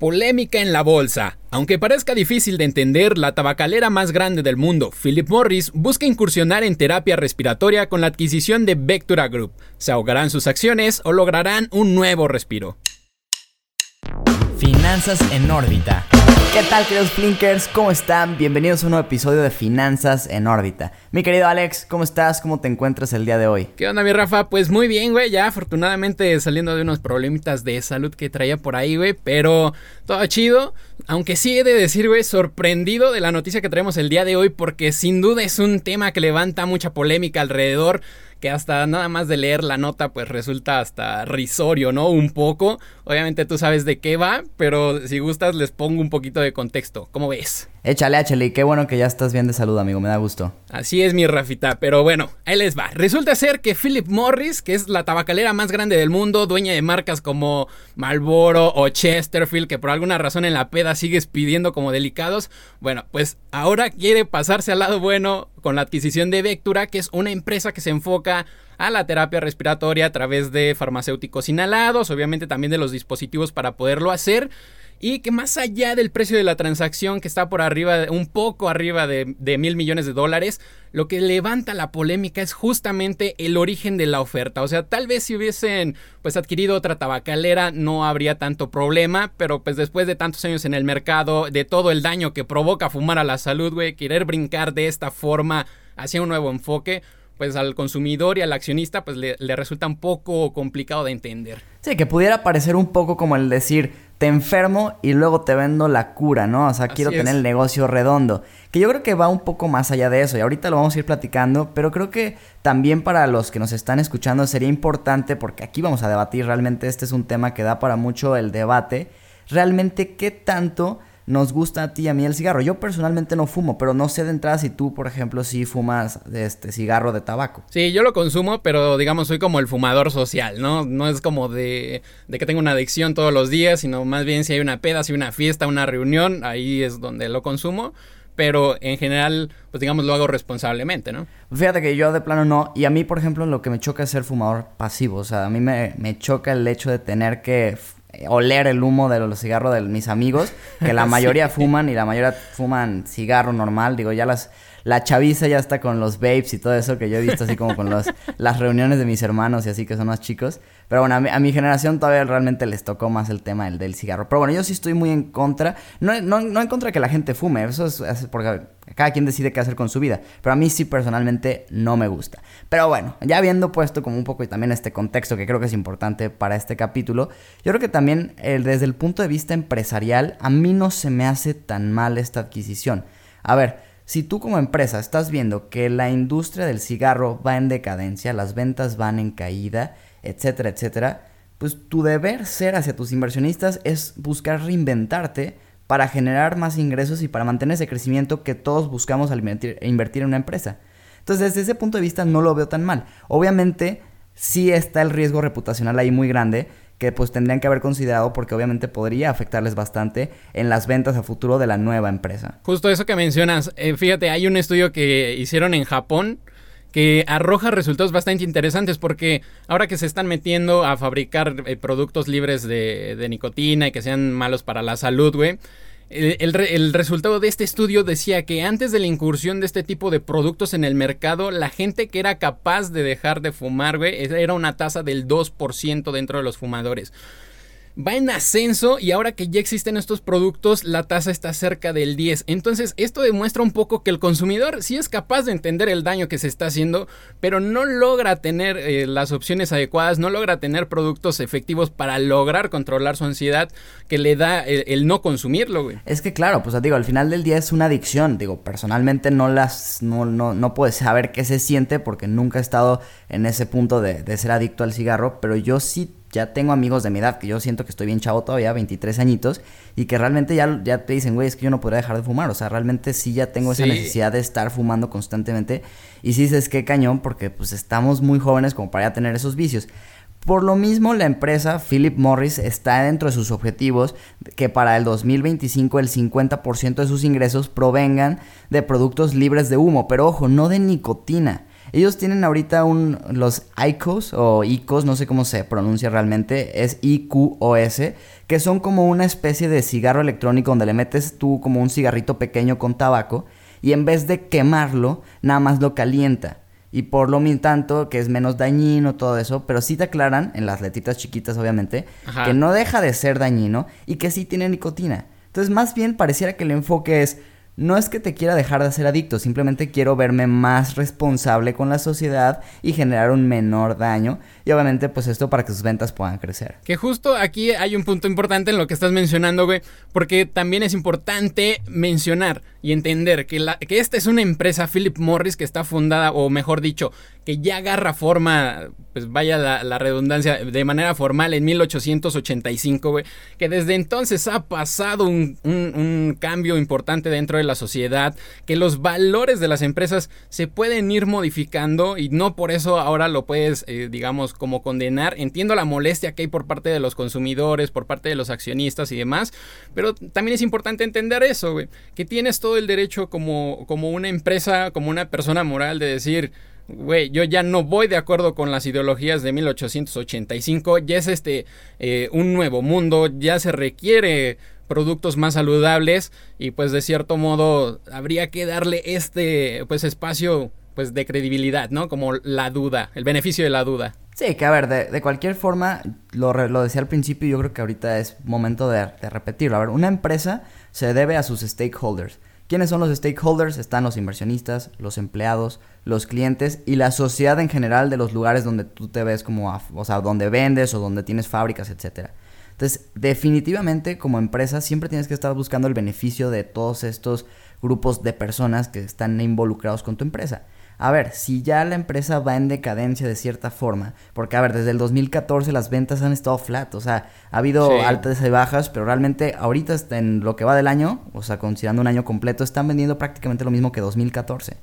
Polémica en la bolsa. Aunque parezca difícil de entender, la tabacalera más grande del mundo, Philip Morris, busca incursionar en terapia respiratoria con la adquisición de Vectura Group. ¿Se ahogarán sus acciones o lograrán un nuevo respiro? Finanzas en órbita. ¿Qué tal, queridos Flinkers? ¿Cómo están? Bienvenidos a un nuevo episodio de Finanzas en órbita. Mi querido Alex, ¿cómo estás? ¿Cómo te encuentras el día de hoy? ¿Qué onda, mi Rafa? Pues muy bien, güey. Ya afortunadamente saliendo de unos problemitas de salud que traía por ahí, güey. Pero todo chido. Aunque sí he de decir, güey, sorprendido de la noticia que traemos el día de hoy. Porque sin duda es un tema que levanta mucha polémica alrededor que hasta nada más de leer la nota pues resulta hasta risorio, ¿no? Un poco. Obviamente tú sabes de qué va, pero si gustas les pongo un poquito de contexto. ¿Cómo ves? Échale, échale, qué bueno que ya estás bien de salud, amigo, me da gusto. Así es, mi Rafita, pero bueno, ahí les va. Resulta ser que Philip Morris, que es la tabacalera más grande del mundo, dueña de marcas como Marlboro o Chesterfield, que por alguna razón en la peda sigues pidiendo como delicados, bueno, pues ahora quiere pasarse al lado bueno con la adquisición de Vectura, que es una empresa que se enfoca a la terapia respiratoria a través de farmacéuticos inhalados, obviamente también de los dispositivos para poderlo hacer y que más allá del precio de la transacción que está por arriba, un poco arriba de, mil millones de dólares, lo que levanta la polémica es justamente el origen de la oferta. O sea, tal vez si hubiesen pues adquirido otra tabacalera no habría tanto problema, pero pues después de tantos años en el mercado, de todo el daño que provoca fumar a la salud, güey, querer brincar de esta forma hacia un nuevo enfoque, pues al consumidor y al accionista pues le resulta un poco complicado de entender. Sí, que pudiera parecer un poco como el decir, te enfermo y luego te vendo la cura, ¿no? O sea, quiero tener el negocio redondo. Que yo creo que va un poco más allá de eso y ahorita lo vamos a ir platicando, pero creo que también para los que nos están escuchando sería importante, porque aquí vamos a debatir, realmente este es un tema que da para mucho el debate, realmente qué tanto nos gusta a ti y a mí el cigarro. Yo personalmente no fumo, pero no sé de entrada si tú, por ejemplo, sí fumas este cigarro de tabaco. Sí, yo lo consumo, pero digamos soy como el fumador social, ¿no? No es como de, de que tengo una adicción todos los días, sino más bien si hay una peda, si hay una fiesta, una reunión, ahí es donde lo consumo pero en general, pues digamos, lo hago responsablemente, ¿no? Fíjate que yo de plano no, y a mí, por ejemplo, lo que me choca es ser fumador pasivo, o sea, a mí me, me choca el hecho de tener que oler el humo de los cigarros de mis amigos, que la mayoría fuman y la mayoría fuman cigarro normal, digo, ya las la chaviza ya está con los babes y todo eso que yo he visto así como con los, las reuniones de mis hermanos y así que son más chicos. Pero bueno, a mi, generación todavía realmente les tocó más el tema del, del cigarro. Pero bueno, yo sí estoy muy en contra, no, no, no en contra de que la gente fume, eso es, porque cada quien decide qué hacer con su vida. Pero a mí sí personalmente no me gusta. Pero bueno, ya habiendo puesto como un poco y también este contexto que creo que es importante para este capítulo, yo creo que también desde el punto de vista empresarial, a mí no se me hace tan mal esta adquisición. A ver, si tú como empresa estás viendo que la industria del cigarro va en decadencia, las ventas van en caída, etcétera, etcétera, pues tu deber ser hacia tus inversionistas es buscar reinventarte para generar más ingresos y para mantener ese crecimiento que todos buscamos al invertir, en una empresa. Entonces, desde ese punto de vista no lo veo tan mal. Obviamente, sí está el riesgo reputacional ahí muy grande, que pues tendrían que haber considerado porque obviamente podría afectarles bastante en las ventas a futuro de la nueva empresa. Justo eso que mencionas, eh, fíjate, hay un estudio que hicieron en Japón que arroja resultados bastante interesantes porque ahora que se están metiendo a fabricar eh, productos libres de, de, nicotina y que sean malos para la salud, güey, el, resultado de este estudio decía que antes de la incursión de este tipo de productos en el mercado, la gente que era capaz de dejar de fumar, güey, era una tasa del 2% dentro de los fumadores va en ascenso y ahora que ya existen estos productos la tasa está cerca del 10. Entonces esto demuestra un poco que el consumidor sí es capaz de entender el daño que se está haciendo, pero no logra tener eh, las opciones adecuadas, no logra tener productos efectivos para lograr controlar su ansiedad que le da el, no consumirlo, güey. Es que claro, pues digo, al final del día es una adicción, digo, personalmente no las, no, no, no puedes saber qué se siente porque nunca he estado en ese punto de ser adicto al cigarro, pero yo sí ya tengo amigos de mi edad, que yo siento que estoy bien chavo todavía, 23 añitos, y que realmente ya, ya te dicen, güey, es que yo no podría dejar de fumar. O sea, realmente sí ya tengo esa necesidad de estar fumando constantemente. Y sí dices, qué cañón, porque pues estamos muy jóvenes como para ya tener esos vicios. Por lo mismo, la empresa Philip Morris está dentro de sus objetivos que para el 2025 el 50% de sus ingresos provengan de productos libres de humo, pero ojo, no de nicotina. Ellos tienen ahorita un, los ICOs o ICOs, no sé cómo se pronuncia realmente, es IQOS, que son como una especie de cigarro electrónico donde le metes tú como un cigarrito pequeño con tabaco y en vez de quemarlo, nada más lo calienta. Y por lo tanto, que es menos dañino, todo eso, pero sí te aclaran, en las letritas chiquitas obviamente, que no deja de ser dañino y que sí tiene nicotina. Entonces, más bien pareciera que el enfoque es, no es que te quiera dejar de ser adicto, simplemente quiero verme más responsable con la sociedad y generar un menor daño. Y obviamente, pues esto para que sus ventas puedan crecer. Que justo aquí hay un punto importante en lo que estás mencionando, güey, porque también es importante mencionar y entender que, la, que esta es una empresa, Philip Morris, que está fundada, o mejor dicho, que ya agarra forma, pues vaya la, redundancia, de manera formal en 1885, güey, que desde entonces ha pasado un, cambio importante dentro de la sociedad, que los valores de las empresas se pueden ir modificando y no por eso ahora lo puedes, eh, digamos, como condenar. Entiendo la molestia que hay por parte de los consumidores, por parte de los accionistas y demás, pero también es importante entender eso, güey, que tienes todo el derecho como, como una empresa, como una persona moral de decir, güey, yo ya no voy de acuerdo con las ideologías de 1885, ya es este eh, un nuevo mundo, ya se requiere productos más saludables y pues de cierto modo habría que darle este pues espacio pues de credibilidad, ¿no? Como la duda, el beneficio de la duda. Sí, que a ver, de, cualquier forma, lo, lo, decía al principio yo creo que ahorita es momento de, de repetirlo. A ver, una empresa se debe a sus stakeholders. ¿Quiénes son los stakeholders? Están los inversionistas, los empleados, los clientes y la sociedad en general de los lugares donde tú te ves como, o sea, donde vendes o donde tienes fábricas, etc. Entonces, definitivamente como empresa siempre tienes que estar buscando el beneficio de todos estos grupos de personas que están involucrados con tu empresa a ver, si ya la empresa va en decadencia de cierta forma, porque a ver, desde el 2014 las ventas han estado flat, o sea, ha habido altas y bajas, pero realmente ahorita en lo que va del año, o sea, considerando un año completo, están vendiendo prácticamente lo mismo que 2014.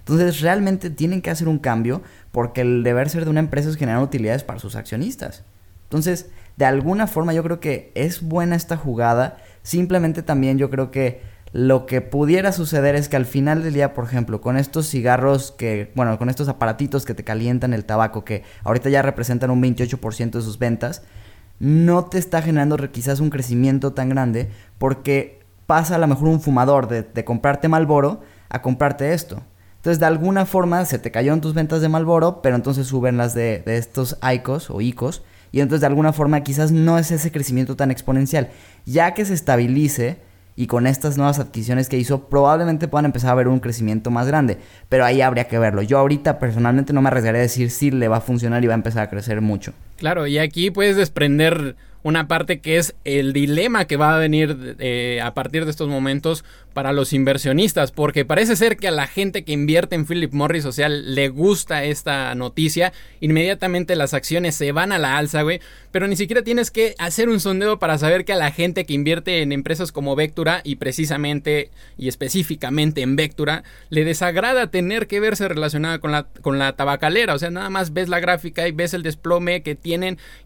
Entonces, realmente tienen que hacer un cambio porque el deber ser de una empresa es generar utilidades para sus accionistas. Entonces, de alguna forma yo creo que es buena esta jugada, simplemente también yo creo que lo que pudiera suceder es que al final del día, por ejemplo, con estos cigarros que, bueno, con estos aparatitos que te calientan el tabaco, que ahorita ya representan un 28% de sus ventas, no te está generando quizás un crecimiento tan grande porque pasa a lo mejor un fumador de, comprarte Malboro a comprarte esto. Entonces, de alguna forma se te cayeron tus ventas de Malboro, pero entonces suben las de, de estos ICOs o ICOs. Y entonces, de alguna forma, quizás no es ese crecimiento tan exponencial. Ya que se estabilice, y con estas nuevas adquisiciones que hizo probablemente puedan empezar a ver un crecimiento más grande, pero ahí habría que verlo. Yo ahorita personalmente no me arriesgaré a decir si le va a funcionar y va a empezar a crecer mucho. Claro, y aquí puedes desprender una parte que es el dilema que va a venir eh, a partir de estos momentos para los inversionistas, porque parece ser que a la gente que invierte en Philip Morris, sea, le gusta esta noticia, inmediatamente las acciones se van a la alza, güey, pero ni siquiera tienes que hacer un sondeo para saber que a la gente que invierte en empresas como Vectura y precisamente y específicamente en Vectura, le desagrada tener que verse relacionada con la, con la tabacalera, o sea, nada más ves la gráfica y ves el desplome que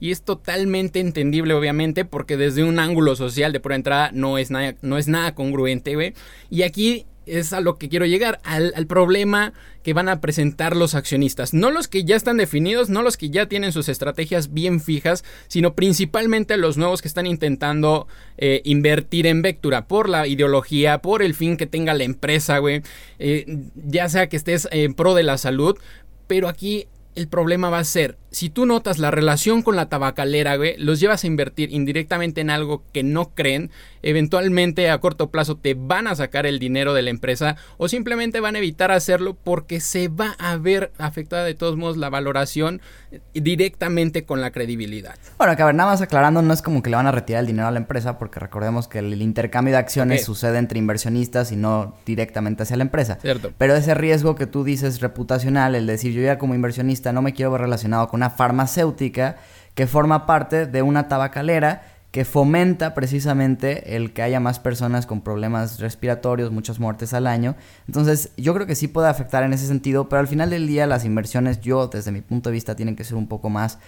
y es totalmente entendible, obviamente, porque desde un ángulo social de por entrada no es nada, no es nada congruente, güey. Y aquí es a lo que quiero llegar, al, problema que van a presentar los accionistas. No los que ya están definidos, no los que ya tienen sus estrategias bien fijas, sino principalmente los nuevos que están intentando eh, invertir en Vectura por la ideología, por el fin que tenga la empresa, güey. Eh, ya sea que estés en pro de la salud, pero aquí el problema va a ser, si tú notas la relación con la tabacalera, güey, los llevas a invertir indirectamente en algo que no creen, eventualmente a corto plazo te van a sacar el dinero de la empresa o simplemente van a evitar hacerlo porque se va a ver afectada de todos modos la valoración directamente con la credibilidad. Bueno, que a ver, nada más aclarando, no es como que le van a retirar el dinero a la empresa porque recordemos que el intercambio de acciones sucede entre inversionistas y no directamente hacia la empresa. Cierto. Pero ese riesgo que tú dices reputacional, el decir yo ya como inversionista no me quiero ver relacionado con una farmacéutica que forma parte de una tabacalera que fomenta precisamente el que haya más personas con problemas respiratorios, muchas muertes al año. Entonces, yo creo que sí puede afectar en ese sentido, pero al final del día las inversiones, yo desde mi punto de vista, tienen que ser un poco más,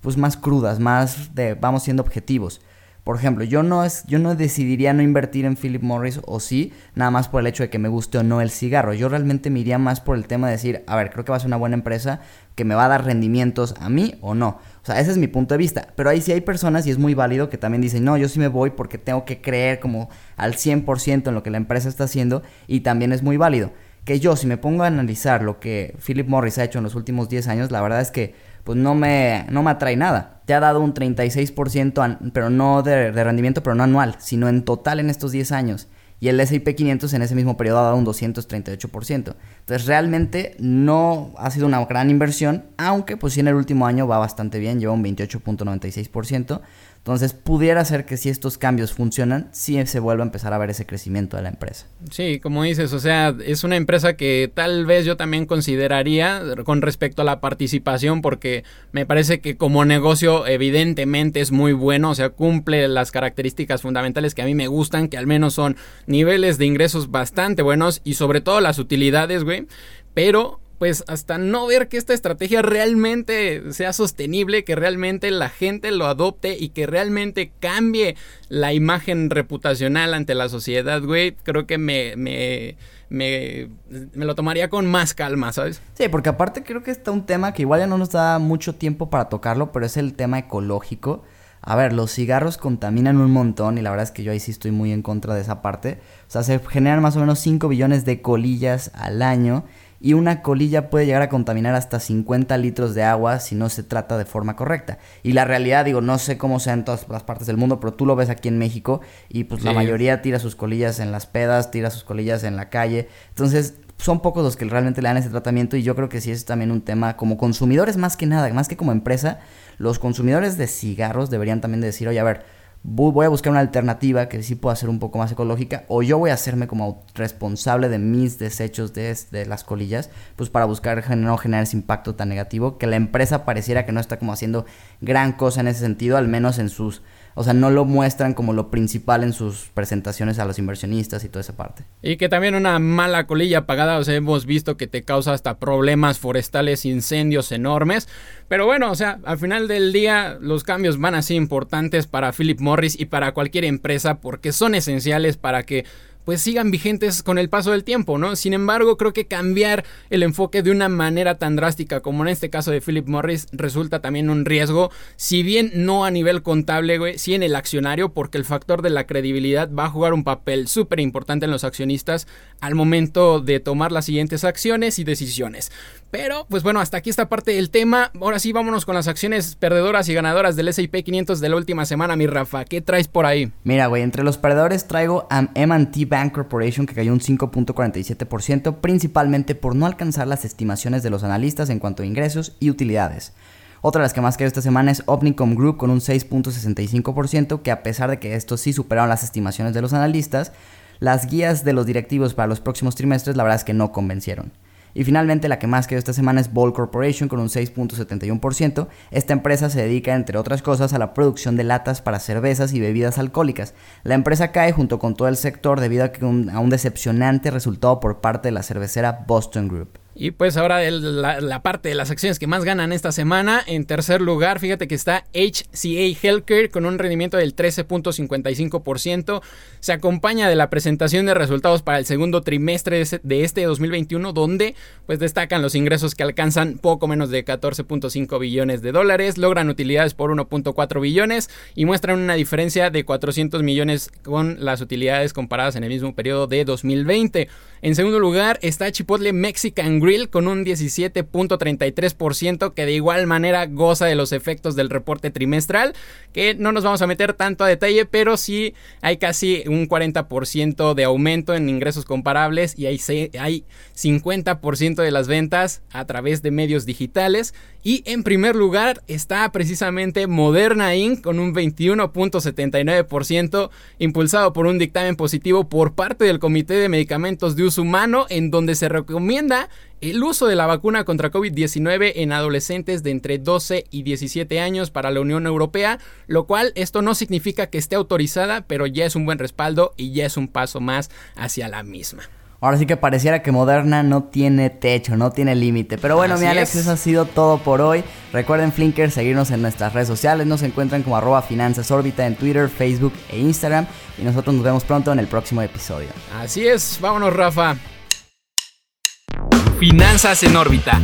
pues más crudas, más de, vamos siendo objetivos. Por ejemplo, yo no, es, yo no decidiría no invertir en Philip Morris o sí, nada más por el hecho de que me guste o no el cigarro. Yo realmente me iría más por el tema de decir, a ver, creo que va a ser una buena empresa que me va a dar rendimientos a mí o no. O sea, ese es mi punto de vista. Pero ahí sí hay personas, y es muy válido, que también dicen, no, yo sí me voy porque tengo que creer como al 100% en lo que la empresa está haciendo, y también es muy válido. Que yo, si me pongo a analizar lo que Philip Morris ha hecho en los últimos 10 años, la verdad es que pues no me, no me atrae nada. Te ha dado un 36%, pero no de, rendimiento, pero no anual, sino en total en estos 10 años. Y el S&P 500 en ese mismo periodo ha dado un 238%. Entonces realmente no ha sido una gran inversión, aunque pues sí en el último año va bastante bien, lleva un 28.96%. Entonces, pudiera ser que si estos cambios funcionan, sí se vuelva a empezar a ver ese crecimiento de la empresa. Sí, como dices, o sea, es una empresa que tal vez yo también consideraría con respecto a la participación, porque me parece que como negocio evidentemente es muy bueno, o sea, cumple las características fundamentales que a mí me gustan, que al menos son niveles de ingresos bastante buenos y sobre todo las utilidades, güey. Pero pues hasta no ver que esta estrategia realmente sea sostenible, que realmente la gente lo adopte y que realmente cambie la imagen reputacional ante la sociedad, güey, creo que me, me, me, lo tomaría con más calma, ¿sabes? Sí, porque aparte creo que está un tema que igual ya no nos da mucho tiempo para tocarlo, pero es el tema ecológico. A ver, los cigarros contaminan un montón y la verdad es que yo ahí sí estoy muy en contra de esa parte. O sea, se generan más o menos 5 billones de colillas al año y una colilla puede llegar a contaminar hasta 50 litros de agua si no se trata de forma correcta. Y la realidad, digo, no sé cómo sea en todas las partes del mundo, pero tú lo ves aquí en México y pues la mayoría tira sus colillas en las pedas, tira sus colillas en la calle. Entonces, son pocos los que realmente le dan ese tratamiento y yo creo que sí es también un tema como consumidores más que nada, más que como empresa, los consumidores de cigarros deberían también decir, oye, a ver, voy a buscar una alternativa que sí pueda ser un poco más ecológica o yo voy a hacerme como responsable de mis desechos de, de las colillas, pues para buscar no generar ese impacto tan negativo que la empresa pareciera que no está como haciendo gran cosa en ese sentido, al menos en sus o sea, no lo muestran como lo principal en sus presentaciones a los inversionistas y toda esa parte. Y que también una mala colilla apagada, o sea, hemos visto que te causa hasta problemas forestales, incendios enormes. Pero bueno, o sea, al final del día los cambios van a ser importantes para Philip Morris y para cualquier empresa porque son esenciales para que pues sigan vigentes con el paso del tiempo, ¿no? Sin embargo, creo que cambiar el enfoque de una manera tan drástica como en este caso de Philip Morris resulta también un riesgo, si bien no a nivel contable, güey, sí en el accionario, porque el factor de la credibilidad va a jugar un papel súper importante en los accionistas al momento de tomar las siguientes acciones y decisiones. Pero, pues bueno, hasta aquí esta parte del tema. Ahora sí, vámonos con las acciones perdedoras y ganadoras del S&P 500 de la última semana, mi Rafa. ¿Qué traes por ahí? Mira, güey, entre los perdedores traigo a M&T Bank Corporation que cayó un 5.47%, principalmente por no alcanzar las estimaciones de los analistas en cuanto a ingresos y utilidades. Otra de las que más cayó esta semana es Omnicom Group con un 6.65%, que a pesar de que estos sí superaron las estimaciones de los analistas, las guías de los directivos para los próximos trimestres la verdad es que no convencieron. Y finalmente la que más quedó esta semana es Ball Corporation con un 6.71%. Esta empresa se dedica, entre otras cosas, a la producción de latas para cervezas y bebidas alcohólicas. La empresa cae junto con todo el sector debido a, a un decepcionante resultado por parte de la cervecera Boston Group. Y pues ahora la, parte de las acciones que más ganan esta semana. En tercer lugar, fíjate que está HCA Healthcare con un rendimiento del 13.55%. Se acompaña de la presentación de resultados para el segundo trimestre de este 2021, donde pues destacan los ingresos que alcanzan poco menos de 14.5 billones de dólares, logran utilidades por 1.4 billones y muestran una diferencia de 400 millones con las utilidades comparadas en el mismo periodo de 2020. En segundo lugar está Chipotle Mexican Grill con un 17.33% que de igual manera goza de los efectos del reporte trimestral, que no nos vamos a meter tanto a detalle, pero sí hay casi un 40% de aumento en ingresos comparables y hay, hay 50% de las ventas a través de medios digitales. Y en primer lugar está precisamente Moderna Inc. con un 21.79% impulsado por un dictamen positivo por parte del Comité de Medicamentos de Humano en donde se recomienda el uso de la vacuna contra COVID-19 en adolescentes de entre 12 y 17 años para la Unión Europea, lo cual esto no significa que esté autorizada, pero ya es un buen respaldo y ya es un paso más hacia la misma. Ahora sí que pareciera que Moderna no tiene techo, no tiene límite. Pero bueno, mi Alex, eso ha sido todo por hoy. Recuerden, Flinker, seguirnos en nuestras redes sociales. Nos encuentran como arroba finanzas en Twitter, Facebook e Instagram. Y nosotros nos vemos pronto en el próximo episodio. Así es, vámonos, Rafa. Finanzas en órbita